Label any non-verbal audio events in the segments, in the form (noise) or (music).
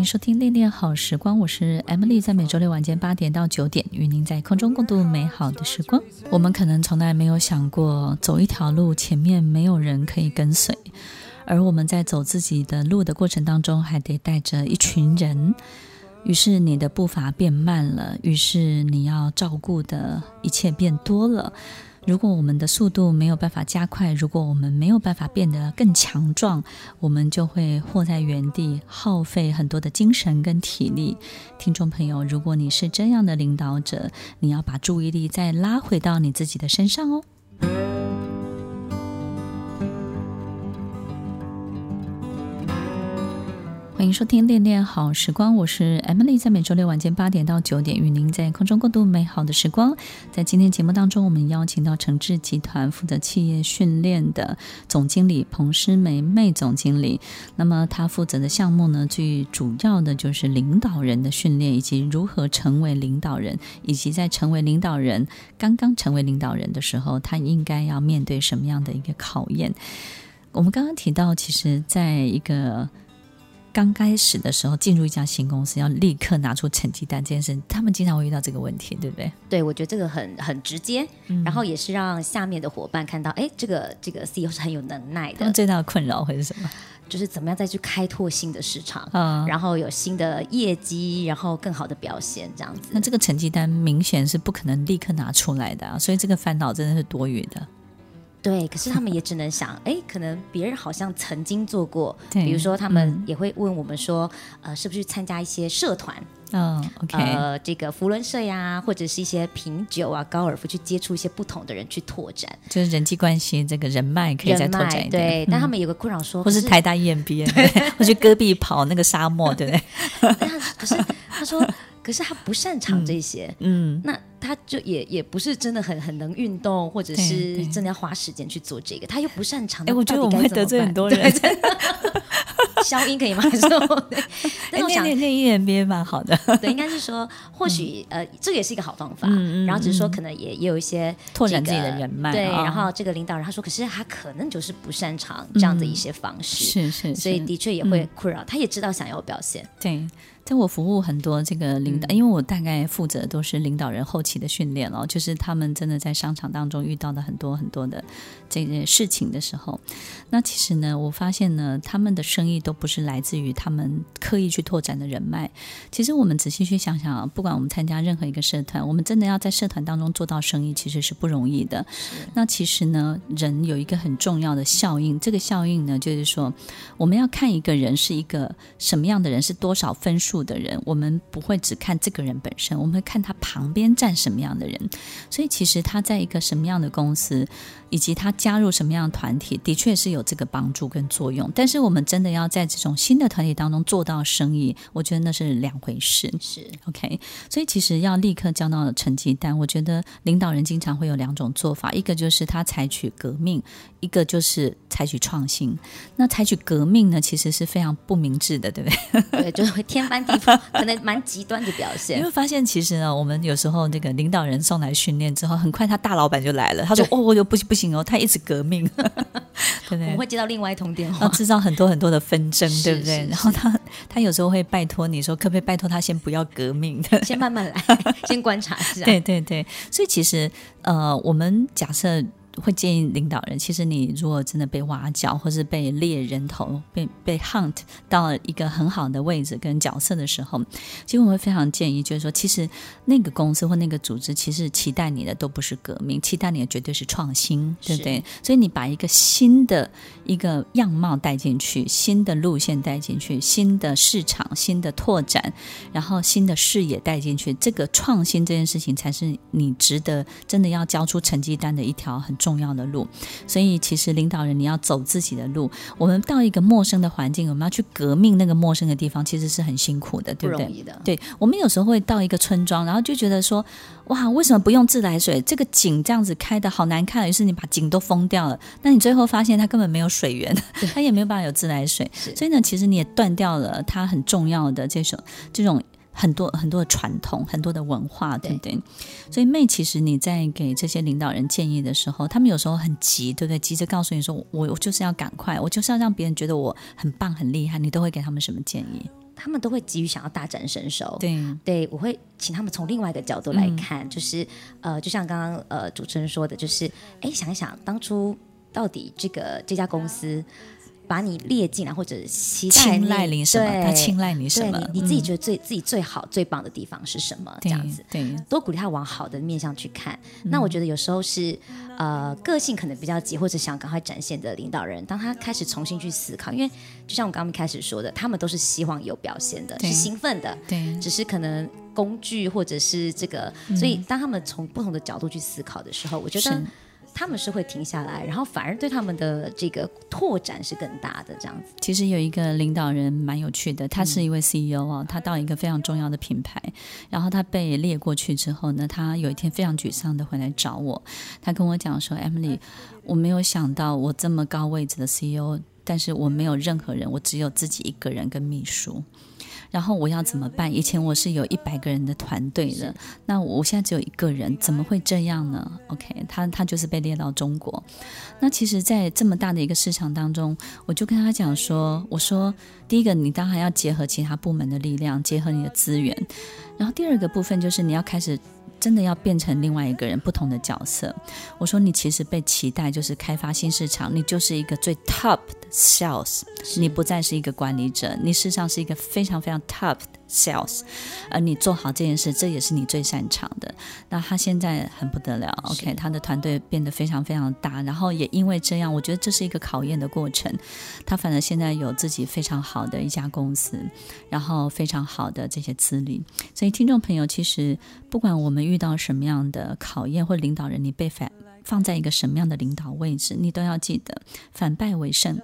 迎收听《恋恋好时光》，我是 Emily，在每周六晚间八点到九点，与您在空中共度美好的时光。我们可能从来没有想过，走一条路，前面没有人可以跟随，而我们在走自己的路的过程当中，还得带着一群人。于是你的步伐变慢了，于是你要照顾的一切变多了。如果我们的速度没有办法加快，如果我们没有办法变得更强壮，我们就会活在原地，耗费很多的精神跟体力。听众朋友，如果你是这样的领导者，你要把注意力再拉回到你自己的身上哦。欢迎收听《恋恋好时光》，我是 Emily，在每周六晚间八点到九点，与您在空中共度美好的时光。在今天节目当中，我们邀请到诚志集团负责企业训练的总经理彭诗梅妹总经理。那么，他负责的项目呢，最主要的就是领导人的训练，以及如何成为领导人，以及在成为领导人刚刚成为领导人的时候，他应该要面对什么样的一个考验。我们刚刚提到，其实在一个刚开始的时候，进入一家新公司，要立刻拿出成绩单这件事，他们经常会遇到这个问题，对不对？对，我觉得这个很很直接，嗯、然后也是让下面的伙伴看到，哎，这个这个 CEO 是很有能耐的。他们最大的困扰会是什么？就是怎么样再去开拓新的市场，嗯，然后有新的业绩，然后更好的表现，这样子。那这个成绩单明显是不可能立刻拿出来的啊，所以这个烦恼真的是多余的。对，可是他们也只能想，哎，可能别人好像曾经做过，比如说他们也会问我们说，呃，是不是去参加一些社团？嗯，OK，呃，这个福伦社呀，或者是一些品酒啊、高尔夫，去接触一些不同的人去拓展，就是人际关系这个人脉可以再拓展一点。对，但他们有个困扰说，或是台大 EMBA，(laughs) 对，或去戈壁跑那个沙漠，对不对？(laughs) 可是他说。可是他不擅长这些，嗯，嗯，那他就也也不是真的很很能运动，或者是真的要花时间去做这个，他又不擅长。哎，我觉得我们会得罪很多人。(laughs) 消音可以吗？还是 (laughs) 对，但我想念念 EMBA 蛮好的。对，应该是说，(laughs) 或许、嗯、呃，这个也是一个好方法。嗯嗯。然后只是说，可能也也有一些、这个、拓展自己的人脉。对，然后这个领导人他说，可是他可能就是不擅长这样的一些方式。嗯、是，是是。所以的确也会困扰、嗯。他也知道想要表现。对。在我服务很多这个领导、嗯，因为我大概负责都是领导人后期的训练哦，就是他们真的在商场当中遇到的很多很多的这些事情的时候，那其实呢，我发现呢，他们的生意都不是来自于他们刻意去拓展的人脉。其实我们仔细去想想啊，不管我们参加任何一个社团，我们真的要在社团当中做到生意，其实是不容易的。那其实呢，人有一个很重要的效应，这个效应呢，就是说我们要看一个人是一个什么样的人，是多少分数。的人，我们不会只看这个人本身，我们会看他旁边站什么样的人。所以，其实他在一个什么样的公司，以及他加入什么样的团体，的确是有这个帮助跟作用。但是，我们真的要在这种新的团体当中做到生意，我觉得那是两回事。是。OK。所以，其实要立刻交到成绩单，我觉得领导人经常会有两种做法：一个就是他采取革命，一个就是采取创新。那采取革命呢，其实是非常不明智的，对不对？对，就是会天翻地覆，(laughs) 可能蛮极端的表现。你会发现，其实呢，我们有时候那个领导人送来训练之后，很快他大老板就来了，他说：“哦，我就不不行哦，他一直革命。(laughs) ”对不对？我们会接到另外一通电话，制造很多很多的纷争，对不对？然后他他有时候会拜托你说，可不可以拜托他先不要革命，先慢慢来，(laughs) 先观察一下。对对对，所以其实呃，我们假设。会建议领导人，其实你如果真的被挖角，或是被猎人头，被被 hunt 到一个很好的位置跟角色的时候，其实我会非常建议，就是说，其实那个公司或那个组织，其实期待你的都不是革命，期待你的绝对是创新，对不对？所以你把一个新的一个样貌带进去，新的路线带进去，新的市场、新的拓展，然后新的视野带进去，这个创新这件事情，才是你值得真的要交出成绩单的一条很重要。的路，所以其实领导人你要走自己的路。我们到一个陌生的环境，我们要去革命那个陌生的地方，其实是很辛苦的，对不对？不容易的。对，我们有时候会到一个村庄，然后就觉得说，哇，为什么不用自来水？这个井这样子开的好难看，于是你把井都封掉了。那你最后发现它根本没有水源，(laughs) 它也没有办法有自来水。所以呢，其实你也断掉了它很重要的这种这种。很多很多的传统，很多的文化，对不对？对。所以，妹其实你在给这些领导人建议的时候，他们有时候很急，对不对？急着告诉你说，我我就是要赶快，我就是要让别人觉得我很棒、很厉害。你都会给他们什么建议？他们都会急于想要大展身手。对，对我会请他们从另外一个角度来看，嗯、就是呃，就像刚刚呃主持人说的，就是哎，想一想当初到底这个这家公司。把你列进来，或者期待青睐你什么？对他青睐你什么？你你自己觉得最、嗯、自己最好、最棒的地方是什么？这样子，对，多鼓励他往好的面向去看。嗯、那我觉得有时候是呃，个性可能比较急，或者想赶快展现的领导人，当他开始重新去思考，因为就像我刚刚开始说的，他们都是希望有表现的，是兴奋的，对，只是可能工具或者是这个，嗯、所以当他们从不同的角度去思考的时候，我觉得。他们是会停下来，然后反而对他们的这个拓展是更大的这样子。其实有一个领导人蛮有趣的，他是一位 CEO 哦，他到一个非常重要的品牌，然后他被列过去之后呢，他有一天非常沮丧的回来找我，他跟我讲说：“Emily，我没有想到我这么高位置的 CEO，但是我没有任何人，我只有自己一个人跟秘书。”然后我要怎么办？以前我是有一百个人的团队的，那我现在只有一个人，怎么会这样呢？OK，他他就是被列到中国。那其实，在这么大的一个市场当中，我就跟他讲说：“我说，第一个，你当然要结合其他部门的力量，结合你的资源。然后第二个部分就是你要开始。”真的要变成另外一个人，不同的角色。我说你其实被期待就是开发新市场，你就是一个最 top 的 sales，你不再是一个管理者，你事实上是一个非常非常 top 的 sales，而你做好这件事，这也是你最擅长的。那他现在很不得了，OK，他的团队变得非常非常大，然后也因为这样，我觉得这是一个考验的过程。他反正现在有自己非常好的一家公司，然后非常好的这些资历，所以听众朋友，其实不管我们。遇到什么样的考验，或领导人，你被反放在一个什么样的领导位置，你都要记得反败为胜、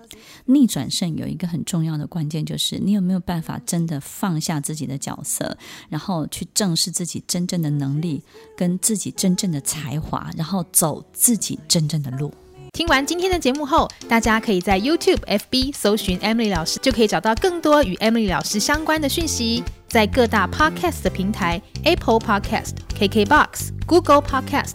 逆转胜。有一个很重要的关键，就是你有没有办法真的放下自己的角色，然后去正视自己真正的能力跟自己真正的才华，然后走自己真正的路。听完今天的节目后，大家可以在 YouTube、FB 搜寻 Emily 老师，就可以找到更多与 Emily 老师相关的讯息。在各大 Podcast 的平台，Apple Podcast、KKBox、Google Podcast、